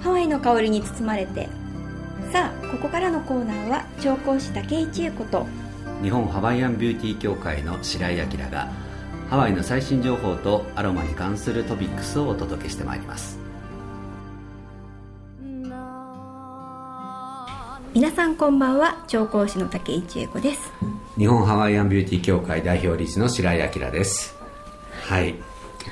ハワイの香りに包まれて。さあここからのコーナーは調香師竹井千恵子と。日本ハワイアンビューティー協会の白井明がハワイの最新情報とアロマに関するトピックスをお届けしてまいります。皆さんこんばんは調香師の竹井千恵子です。日本ハワイアンビューティー協会代表理事の白井明です。はい。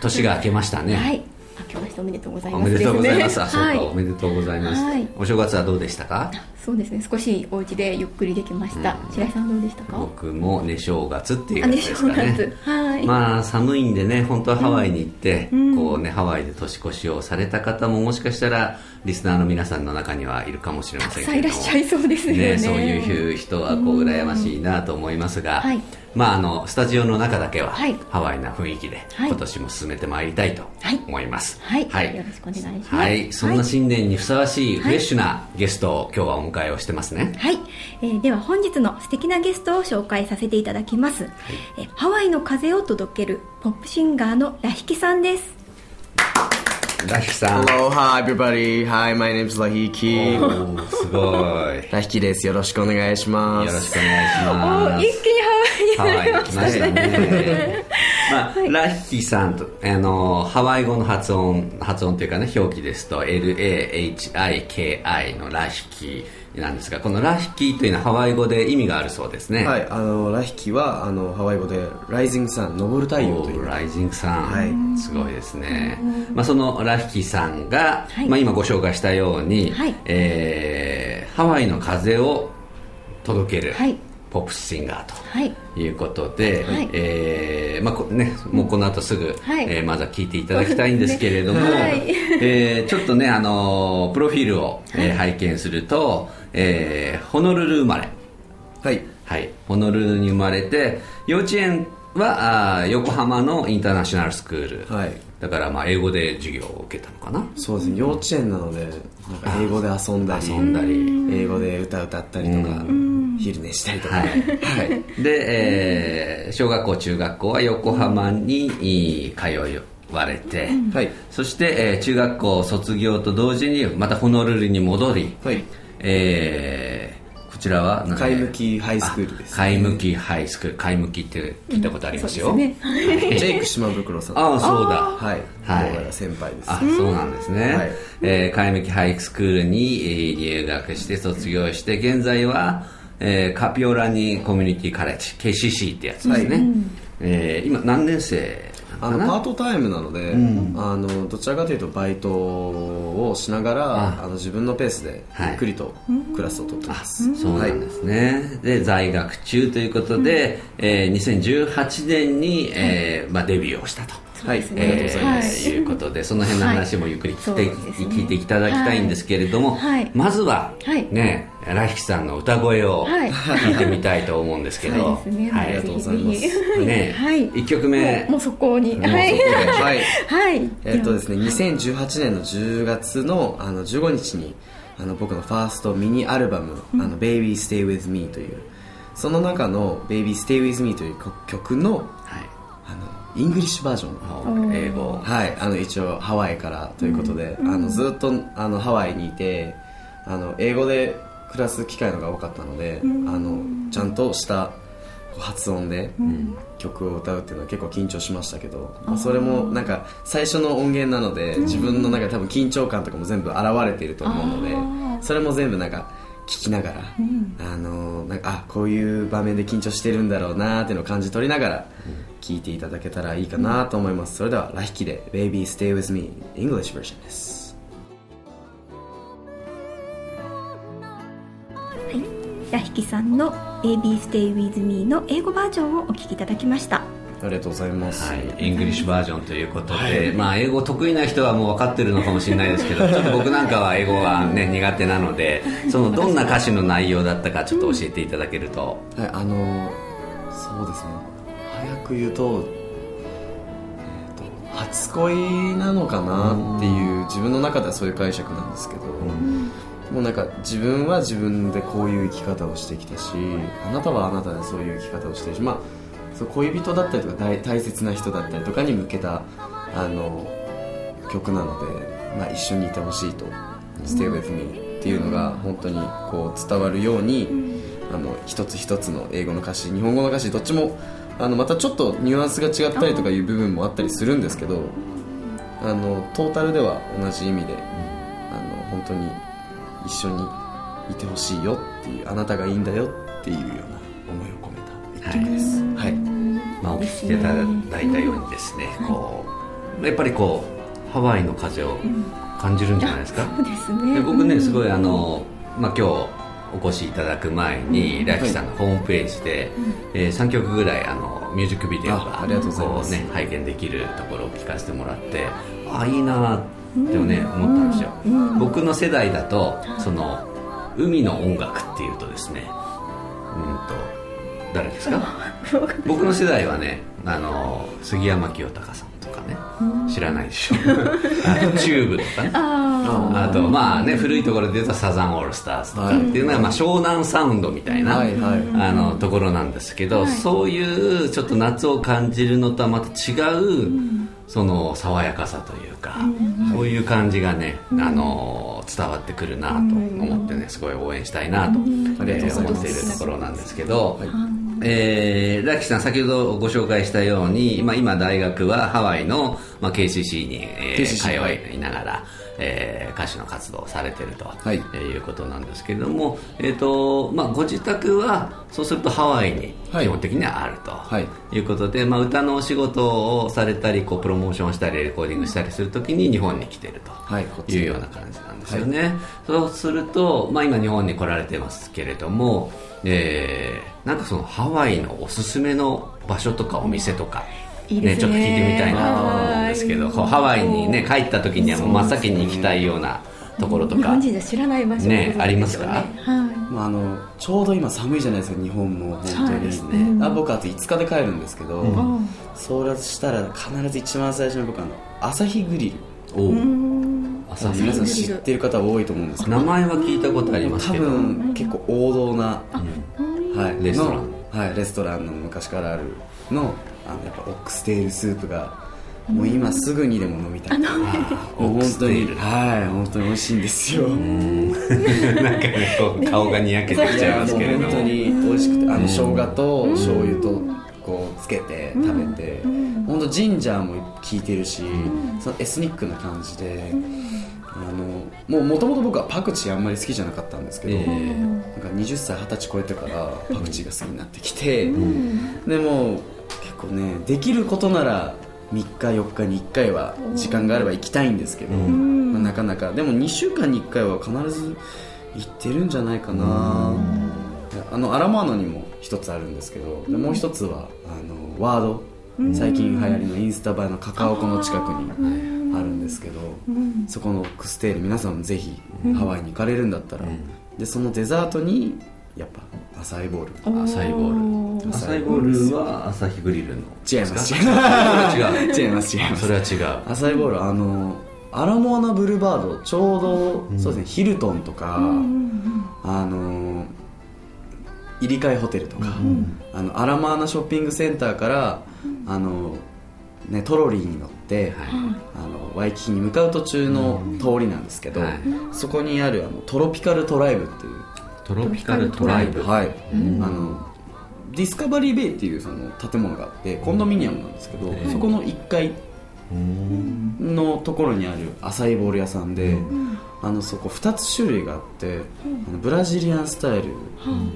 年が明けましたね。はい明けましておめでとうございます、おめでとうございます、ね、あそうか、はい。おめでとうございます、はい。お正月はどうでしたか？そうですね少しお家でゆっくりできました、白井さんどうでしたか？僕もね正月っていうあねやつですかね。正月。はい。まあ寒いんでね本当はハワイに行って、うん。こうねハワイで年越しをされた方ももしかしたらリスナーの皆さんの中にはいるかもしれませんけれども。さんいらっしゃいそうですよね。ねそういう人はこう羨ましいなと思いますが、はいまああのスタジオの中だけははい。ハワイな雰囲気ではい。今年も進めてまいりたいとはい。思います。はい、はい。よろしくお願いします。はい。そんな新年にふさわしいフレッシュなゲストを今日はお迎えをしてますね。はい、えーでは本日の素敵なゲストを紹介させていただきます、えーハワイの風を届けるポップシンガーのラヒキさんです。ラヒさん。Hello, hi everybody. Hi, my name is Lahiki. すごい。よ ラヒキです。よろしくお願いします。ろしくお願いします。一気にハワイにハワイに来ましたね。まあ、ラヒキさんと、あの、ハワイ語の発音、発音というかね、表記ですと、L-A-H-I-K-I のラヒキなんですが、このラヒキというのはハワイ語で意味があるそうですね。はい、あの、ラヒキは、あの、ハワイ語で、ライジングサン、昇る太陽という。ライジングさん、はい。すごいですね、まあ、そのラヒキさんが、はい。まあ、今ご紹介したように、はい。えーハワイの風を届ける、はいポップシンガーと、はい。いうことで、はい。えーまあこね、もうこの後すぐ、はい。えーまずは聞いていただきたいんですけれども、はい。えーちょっとね、あのープロフィールを、えー拝見すると、えーホノルル生まれ、はい。はい、ホノルルに生まれて幼稚園はあー横浜のインターナショナルスクール、はい。だからまあ英語で授業を受けたのかな。そうですね、幼稚園なので、なんか英語で遊んだり、遊んだり。英語で歌歌ったりとか、昼寝したりとか。ははいい。で、えー小学校中学校は横浜にい通われて、はい。そして、えー中学校卒業と同時にまたホノルルに戻り、はい。えーこちらは何貝向きハイスクールです。貝向きハイスクール貝向きって聞いたことありますよ、そうですねジェイク島袋さん。ああそうだはい。はい先輩です。あ、そうなんですね。はいえー、カイムキハイスクールに、えー入学して卒業して、現在は、えーカピオラニコミュニティカレッジ、KCC ってやつですね。はい。えー今何年生あのパートタイムなので、あのどちらかというとバイトをしながらあ。あの自分のペースではい。ゆっくりとクラスを取ってます、そうなんですね。で、在学中ということで、えー2018年に、えーまあ、デビューをしたと。はい、ですね。ありがとうございまはす、い。いうことで、その辺の話もゆっくり聞いて,、はい。聞いていただきたいんですけれども、はい。まずは、はい。ね、ラヒキさんの歌声をはい。聞いてみたいと思うんですけど、はいありがとうございます。ね、はい。1曲目。もうそこに。もうそこで。はい。はい。はい。えっとですね2018年の10月のあの15日にあの僕のファーストミニアルバム「あの Baby Stay With Me」というその中の「Baby Stay With Me」という曲のはい。あのイングリッシュバージョン。英語。はい、あの一応ハワイからということで、あのずっとあのハワイにいてあの英語で暮らす機会のが多かったので、あのちゃんとした発音で曲を歌うっていうのは結構緊張しましたけど、まあ、それもなんか最初の音源なので自分の中で多分緊張感とかも全部現れていると思うのでそれも全部なんか聞きながら、あのなんかあこういう場面で緊張してるんだろうなーっていうのを感じ取りながら聞いていただけたらいいかなと思います、それではラヒキで「Baby Stay With Me English Version」ですラヒキさんの「Baby Stay With Me」の英語バージョンをお聞きいただきました。ありがとうございます、はい、イングリッシュバージョンということで、まあ、英語得意な人はもう分かってるのかもしれないですけど ちょっと僕なんかは英語が、ね、苦手なので そのどんな歌詞の内容だったかちょっと教えていただけると、はい、あのそうですね。早く言うと,、えー、と初恋なのかなっていう自分の中ではそういう解釈なんですけど、もうなんか自分は自分でこういう生き方をしてきたしあなたはあなたでそういう生き方をしてるしまあそう恋人だったりとか大大切な人だったりとかに向けたあの曲なので、まあ、一緒にいてほしいと。Stay with me っていうのが本当にこう伝わるように、あの一つ一つの英語の歌詞日本語の歌詞どっちもあのまたちょっとニュアンスが違ったりとかいう部分もあったりするんですけどあのトータルでは同じ意味で、あの本当に一緒にいてほしいよっていうあなたがいいんだよっていうような思いを込めた一曲です、はい。まあ、お聞きいただいたようにですね、こうやっぱりこうハワイの風を感じるんじゃないですか、そうですね。で僕ねすごいあの、まあ、今日お越しいただく前にライフさんのホームページで、えー3曲ぐらいあのミュージックビデオがあありがとうございます。こね、拝見できるところを聞かせてもらってああいいなってね、思ったんですよ、僕の世代だとその海の音楽っていうとですねうんと誰ですか？僕の世代はねあの杉山清隆さんとかね知らないでしょ？あとチューブとかね。あとまあね古いところで言うとサザンオールスターズとかっていうのはまあ湘南サウンドみたいな、はいはい。あのところなんですけど、そういうちょっと夏を感じるのとはまた違う、その爽やかさというか、そういう感じがね、あの伝わってくるなと思ってねすごい応援したいなと、えー思っているところなんですけど、えー、ラッキーさん先ほどご紹介したように、まあ、今大学はハワイの、まあ、KCC に、えー。通いながら、えー歌手の活動をされてると、はい。いえーいうことなんですけれども、えーとまあ、ご自宅はそうするとハワイにはい。基本的にはあると、はい。い、うことで、まあ、歌のお仕事をされたりこうプロモーションしたりレコーディングしたりするときに日本に来てると。はい。うような感じなんですよね、そうすると、まあ、今日本に来られてますけれども、えーなんかそのハワイのおすすめの場所とかお店とか、いいですね。ちょっと聞いてみたいな。と思うんですけどハワイにね帰った時にはもう真っ先に行きたいようなところとか。日本人じゃ知らない場所ね。ありますか？はい。まあ、あのちょうど今寒いじゃないですか日本も本当にですね。あ僕あと5日で帰るんですけど、うん。そうしたら必ず一番最初に僕あの朝日グリル。おう。うん。朝皆さん知ってる方多いと思うんですけど。名前は聞いたことあります多けど分結構王道な、はい、レストランのはい、レストランの昔からあるのあのやっぱオックステールスープがもう今すぐにでも飲みたい、もうオック本当ステール。に。はい本当に美味しいんですよ、なんかねこう顔がにやけてきちゃいますけれども。本当に美味しくてあの生姜と醤油とこうつけて食べて、本当ジンジャーも効いてるし、そのエスニックな感じで、あのもともと僕はパクチーあんまり好きじゃなかったんですけど、ええ。なんか20歳20歳超えてからパクチーが好きになってきて、でも結構ねできることなら3日4日に1回は時間があれば行きたいんですけど、まあなかなか。でも2週間に1回は必ず行ってるんじゃないかな、あのアラモアナにも一つあるんですけど、でもう一つはあのワード。最近流行りのインスタ映えのカカオ湖の近くにあるんですけど、そこのクステール皆さんもぜひハワイに行かれるんだったら、でそのデザートにやっぱアサイボール。アサイボール。アサイボールは朝日グリルの。違います。違います違います違います。それは違う。アサイボールあのアラモアナブルーバードちょうど、そうですねヒルトンとか、あの入り替えホテルとか、あのアラモアナショッピングセンターから、あのね、トロリーに乗って、あのワイキキに向かう途中の通りなんですけど、はい。そこにあるあのトロピカルトライブっていう。トロピカルトライブ。はい、あのディスカバリーベイっていうその建物があってコンドミニアムなんですけど、そこの1階のところにあるアサイボール屋さんで、あのそこ2つ種類があって、あのブラジリアンスタイル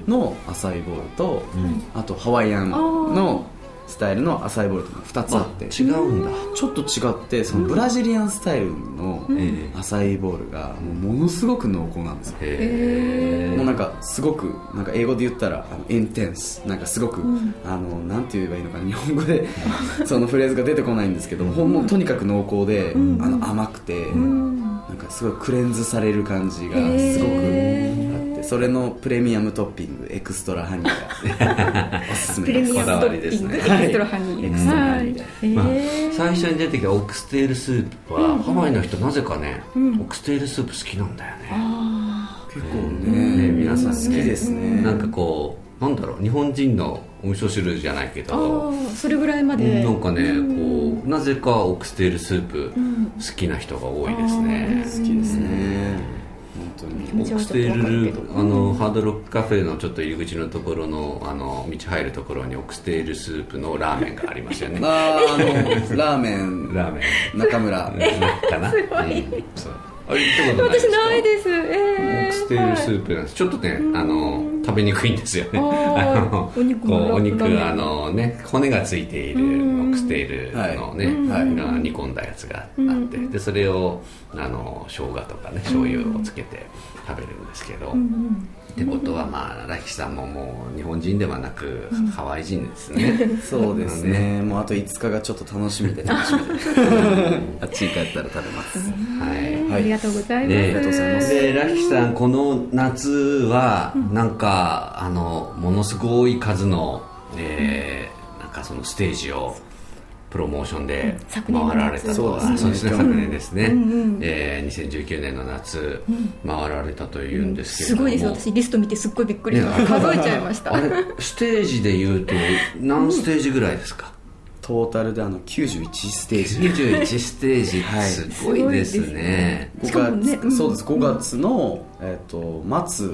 のアサイボールと、あとハワイアンのスタイルのアサイボールと2つあって。違うんだ。ちょっと違ってそのブラジリアンスタイルのええ。アサイボールがもうものすごく濃厚なんですよ。へもうなんかすごくなんか英語で言ったらあのインテンスなんかすごく、あのなんて言えばいいのかな日本語で そのフレーズが出てこないんですけど、ほんもうとにかく濃厚で、あの甘くて、なんかすごい cleanse される感じがすごくてそれのプレミアムトッピング extra honey が おすすめです。プレミアムトッピング extra honey。 extra honey まあ最初に出てきたオックステールスープは、ハワイの人なぜかね、オックステールスープ好きなんだよね、結構ねね皆さんね。好きですね。なんかこうなんだろう日本人のお味噌汁じゃないけあどー。それぐらいまで。なんかねこうなぜかオックステールスープ好きな人が多いですね。好きですね当に。オクステールあのハードロックカフェのちょっと入り口のところのあの道入るところにオクステールスープのラーメンがありますよね。あーあのラーメン。ラーメン。中村。かな、うん、そう。あれ行ったことないです私かないです。えオえクステールスープなんです。ちょっとねあの食べにくいんですよね。あ のお肉もこうお肉あのね骨がついているオクステールのね、はい。煮込んだやつがあって。でそれをあの生姜とかね醤油をつけて食べるんですけど、ってことはまあラヒさんももう日本人ではなくハワイ人ですね、そうですね。もうあと5日がちょっと楽しみで楽しみで。あっちに帰ったら食べます。はい。ありがとうございます、でありがとうございます。でラヒさんこの夏はなんか、あのものすごい数の、えーなんかそのステージをプロモーションで昨年の回られたと。そうですね。あそうですね。うん。昨年ですね、えー2019年の夏、回られたというんですけれども、すごいです私リスト見てすっごいびっくりした、ね数えちゃいました。あれステージでいうと何ステージぐらいですか、トータルであの91ステージ。91ステージ。すごいですね、しかもね5月そうです。5月の、えっと末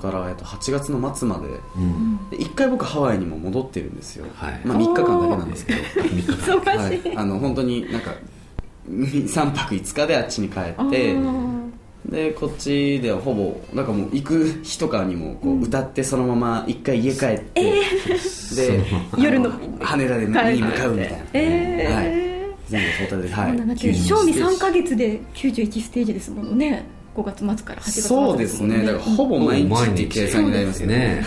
から、えっと8月の末まで。で1回僕ハワイにも戻ってるんですよ、はい。まあ、3日間だけなんですけど。忙しい、はい、あの本当になんか3泊5日であっちに帰あってー。でこっちではほぼなんかもう行く日とかにもこう歌ってそのまま一回家帰って、で夜の。羽田でに向かうみたいな、えーはい。全部トータルではい。そうなんだって92賞味ステージ。3か月で91ステージですものね5月末から8月末そうですね。だからほぼ毎日って計算になりますね。ね。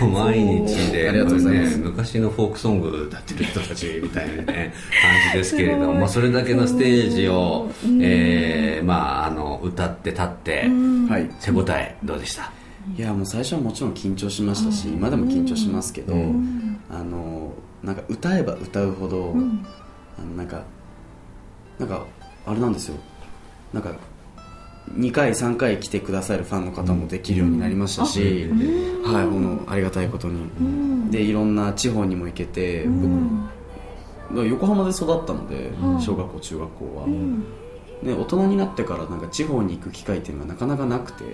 ほぼ毎日でありがとうございます。ね昔のフォークソング歌ってる人たちみたいなね 感じですけれども、まあ、それだけのステージを、えーまあ、あの歌って立って、はい。手応えどうでした？いやもう最初はもちろん緊張しましたし今でも緊張しますけど、うん。あのなんか歌えば歌うほど、あのなんかなんかあれなんですよ。なんか2回3回来てくださるファンの方もできるようになりましたし、はいこのありがたいことに、でいろんな地方にも行けて、僕だから横浜で育ったので、小学校中学校は、ね、大人になってからなんか地方に行く機会っていうのがなかなかなくて、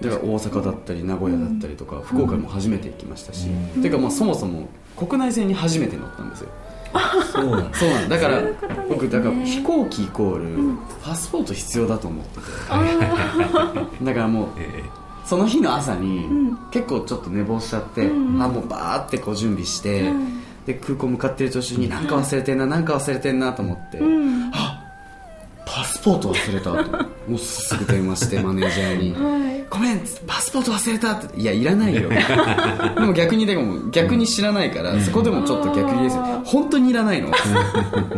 だから大阪だったり名古屋だったりとか、福岡も初めて行きましたし、ていうかまあそもそも国内線に初めて乗ったんですよそうなんそうなんだ。から僕だから飛行機イコールパスポート必要だと思ってて、だからもうえその日の朝に結構ちょっと寝坊しちゃって、あもうバーってこう準備して、で空港向かってる途中に何か忘れてんな何か忘れてんなと思って、あパスポート忘れたと。もうすぐ電話してマネージャーに「ごめんパスポート忘れた」って「いやいらないよ」でも逆にでも逆に知らないから、そこでもちょっと逆にですよ「本当にいらないの?」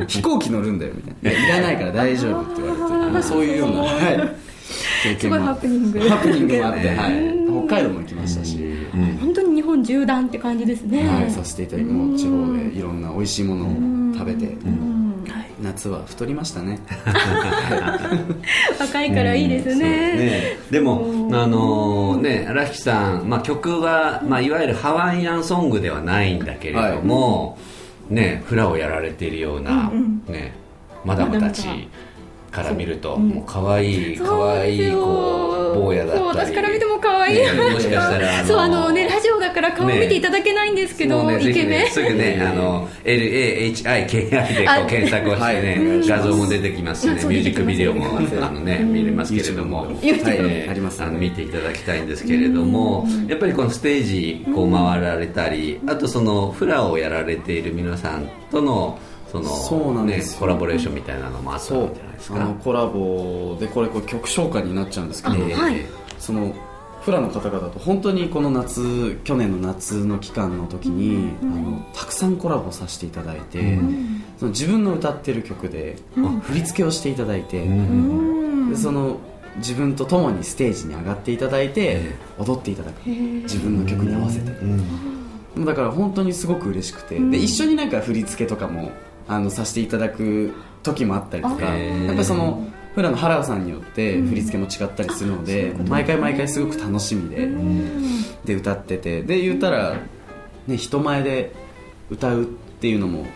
飛行機乗るんだよ」みたいな「いらないから大丈夫」って言われて、まあ、そういうような、はい、経すごいハプニング。ハプニングもあって、ねはい、北海道も行きましたし、本当に日本縦断って感じですね、はい、させていただきもう地方でいろんな美味しいものを食べて、はい、夏は太りましたね。若いからいいですね,、ね。でも、あのね、ラヒさん、まあ、曲は、まあ、いわゆるハワイアンソングではないんだけれども、ね、フラをやられているような、ね、マダムたちから見ると、もう可愛い可愛いこう坊やだった私から見ても可愛い、ねもしかしたらそうあのねラジオだから顔見ていただけないんですけど、ね、ぜひイケメン、ね、すぐね、あの、LAHIKI でこあう検索をしてね、画像も出てきますしね、ミュージックビデオも、あのね、見れますけれども、はい。えーありますね。あの見ていただきたいんですけれども、やっぱりこのステージ、こう回られたり、あとその、フラをやられている皆さんとの、そそうなの、ねんです、よ。コラボレーションみたいなのもあったんじゃないですか？あの。コラボでこれこれ曲紹介になっちゃうんですけど、えーはい。そのフラの方々と本当にこの夏去年の夏の期間の時に、あのたくさんコラボさせていただいて、その自分の歌ってる曲で、振り付けをしていただいて、でその自分と共にステージに上がっていただいて、踊っていただく。自分の曲に合わせて、もうだから本当にすごく嬉しくて、で一緒になんか振り付けとかもあのさせていただく時もあったりとかやっぱりそのフラの原田さんによって振り付けも違ったりするので、毎回毎回すごく楽しみで、で歌っててで言ったら、ね、人前で歌うっていうのも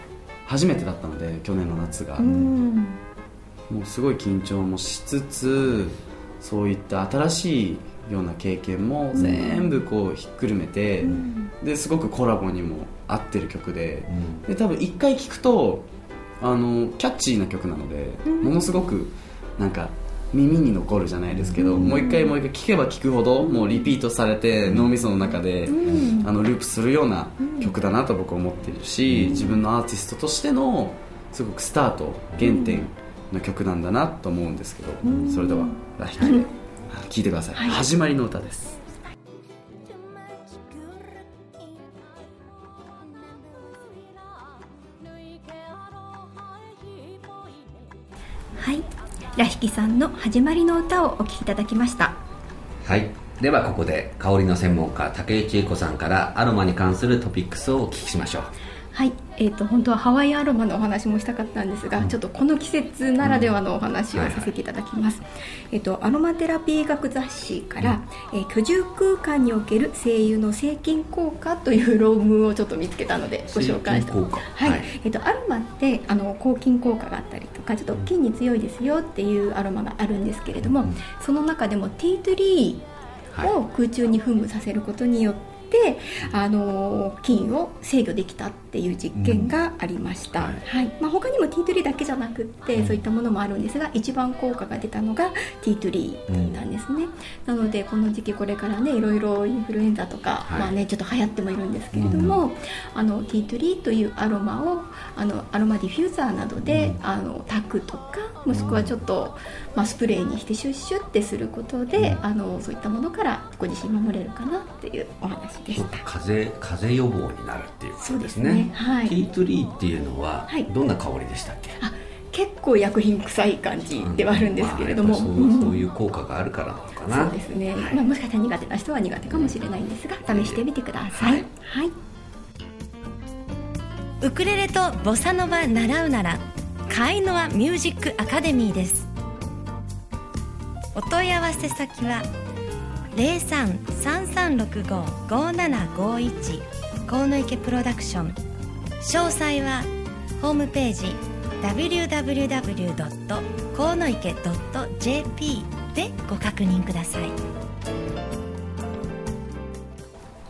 初めてだったので去年の夏が、もうすごい緊張もしつつそういった新しいような経験も全部こうひっくるめて、ですごくコラボにも合ってる曲で,、で多分一回聴くとあのキャッチーな曲なので、ものすごくなんか耳に残るじゃないですけど、もう一回もう一回聴けば聴くほどもうリピートされて脳みその中で、あのループするような曲だなと僕は思っているし、自分のアーティストとしてのすごくスタート原点の曲なんだなと思うんですけど、それでは「ラヒキ」で聴いてください、はい、始まりの歌です。はい。ラヒキさんの「始まりの歌」をお聴きいただきました。はい。ではここで香りの専門家竹内恵子さんからアロマに関するトピックスをお聞きしましょうはい、えーと、本当はハワイアロマのお話もしたかったんですが、うん、ちょっとこの季節ならではのお話をさせていただきます、うんはいはい、えーと、アロマテラピー学雑誌から「うん、えー、居住空間における精油の静筋効果」という論文をちょっと見つけたのでご紹介した。はい、はい、えーと、アロマってあの抗菌効果があったりとかちょっと菌に強いですよっていうアロマがあるんですけれども、その中でもティートリーを空中に噴霧させることによってあの菌を制御できたっていう実験がありました、うん、はい、はい、まあ、他にもティートリーだけじゃなくって、うん、そういったものもあるんですが一番効果が出たのがティートリーなんですね、なのでこの時期これからねいろいろインフルエンザとか、はい、まあね、ちょっと流行ってもいるんですけれども、あのティートリーというアロマをあのアロマディフューザーなどで、あの炊くとかもしくはちょっと、まあ、スプレーにしてシュッシュってすることで、あのそういったものからご自身守れるかなっていうお話でした。風風予防になるっていうことですねはい、ティートリーっていうのはどんな香りでしたっけ、はい、結構薬品臭い感じではあるんですけれども、うんまあ、そうそういう効果があるからなのかな、そうですね、はい、まあ、もしかしたら苦手な人は苦手かもしれないんですが試してみてください、はい。ウクレレとボサノバ習うならカイノアミュージックアカデミーです。お問い合わせ先は03-3365-5751河池プロダクション詳細はホームページ www. 河野池 .jp でご確認ください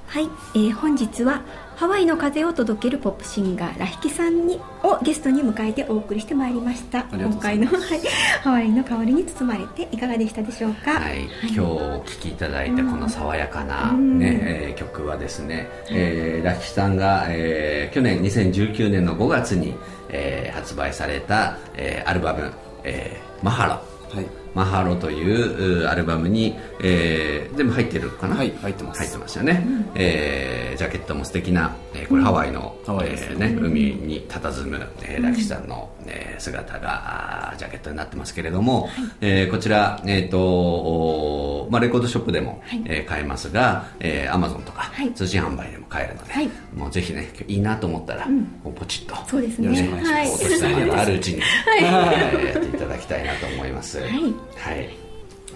はい、えー、本日はハワイの風を届けるポップシンガーラヒキさんにをゲストに迎えてお送りしてまいりました。今回の、はい、ハワイの香りに包まれていかがでしたでしょうか、はい、今日お聴きいただいたこの爽やかなね、ねえー、曲はですね、えー、ラヒキさんが、えー、去年2019年の5月に、えー、発売された、えー、アルバム「えー、マハロ」はいマハロというアルバムに、えー、全部入ってるかな？はい入ってます。入ってますよね、うん、えー、ジャケットも素敵な、えー、これハワイの、うん、えー、ね、海に佇む、えー、ラキさんの、えー、姿がジャケットになってますけれども、はい、えー、こちら、えーとまあ、レコードショップでも、はい、えー、買えますが、えー、アマゾンとか、はい、通信販売でも買えるので、はい、もうぜひねいいなと思ったら、うん、ポチッとそうですね。よろしくお願いします、はい、落としたあるうちに、はい、やっていただきたいなと思います、はいはい、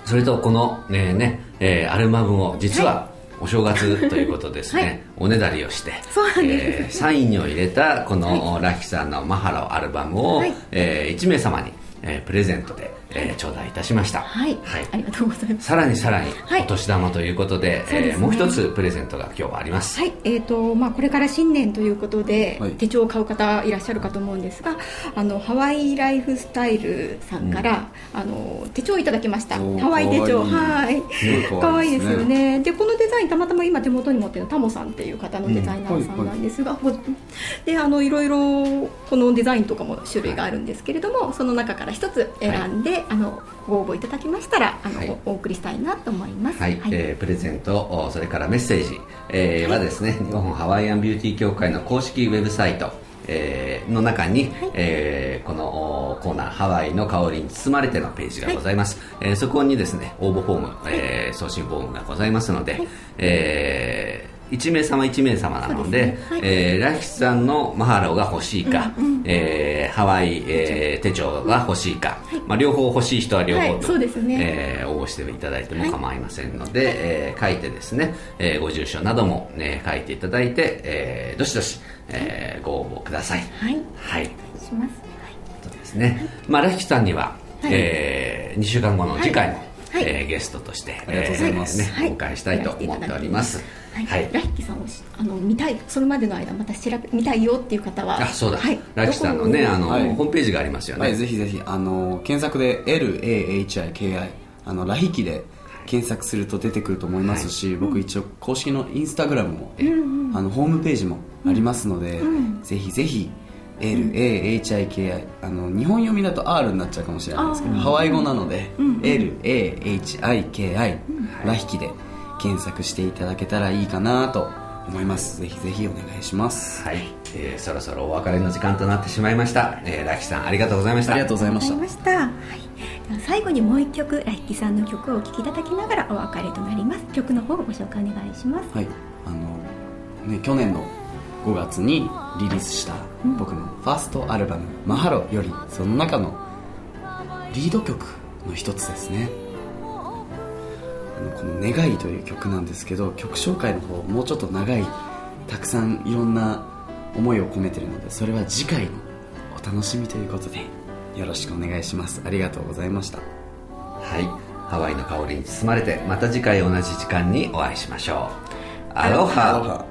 それとこのねね、えー、アルバムを実は、お正月ということですね、はい、おねだりをして、えー、サインを入れたこのラキさんのマハラアルバムを、はい、えー、1名様に、えー、プレゼントでえー、頂戴いたしました、はい、はい、ありがとうございます。さらにさらにお年玉ということで,、はい、えー、もう一つプレゼントが今日はあります。はい。えーとまあ、これから新年ということで、はい、手帳を買う方いらっしゃるかと思うんですがあのハワイライフスタイルさんから、うん、あの手帳をいただきました。ハワイ手帳。はい。かわいいですよね。でこのデザインたまたま今手元に持ってるのタモさんっていう方のデザイナーさんなんですが、うんはい。はい、であのいろいろこのデザインとかも種類があるんですけれども、その中から一つ選んで、あのご応募いただきましたらあの、はい、お送りしたいなと思います、はい。はい、えー、プレゼントそれからメッセージ、えー、はですね日本ハワイアンビューティー協会の公式ウェブサイトえー、の中に、はい、えー、このコーナー「ハワイの香りに包まれて」のページがございます、はい、えー、そこにですね応募フォーム、えー、送信フォームがございますので、はい、えー1名様1名様なので、ね。はい、えー、ラヒさんのマハロが欲しいか、うんうん、えー、ハワイ、えー、手帳が欲しいか、はい、まあ、両方欲しい人は両方と、はい、ね。えー、応募していただいても構いませんので、はい、えー、書いてですね、えー、ご住所なども、ね、書いていただいて、えー、どしどし、えー、ご応募ください。はい、はい、お願いします、そうですね、まあ、ラヒさんには、はい、えー、2週間後の次回も、はい。えーゲストとしてありがとうございます。えーねはい。お迎えしたいと思っておりますはい、はい。ラヒキさんをしあの見たいそれまでの間また調べ見たいよっていう方はあそうだ、はい、ラキさんのねあの、はい。ホームページがありますよね、はい、ぜひぜひ、あの、検索で LAHIKI、あの、ラヒキで検索すると出てくると思いますし、僕一応公式のインスタグラムも、あの、ホームページもありますので、ぜひぜひ、LAHIKI、あの、日本読みだと R になっちゃうかもしれないですけど、ハワイ語なので、LAHIKI、ラヒキで検索していただけたらいいかなと思います。ぜひぜひお願いします。はい、えーそろそろお別れの時間となってしまいました、えーラキさんありがとうございました。ありがとうございました。はい、最後にもう一曲ラヒキさんの曲をお聴きいただきながらお別れとなります。曲の方をご紹介お願いします。はい、あのね去年の5月にリリースした僕のファーストアルバム「マハロ」よりその中のリード曲の一つですねこの「願い」という曲なんですけど曲紹介の方もうちょっと長いたくさんいろんな思いを込めてるのでそれは次回のお楽しみということでよろしくお願いします。ありがとうございました。はい。ハワイの香りに包まれてまた次回同じ時間にお会いしましょう。アロハ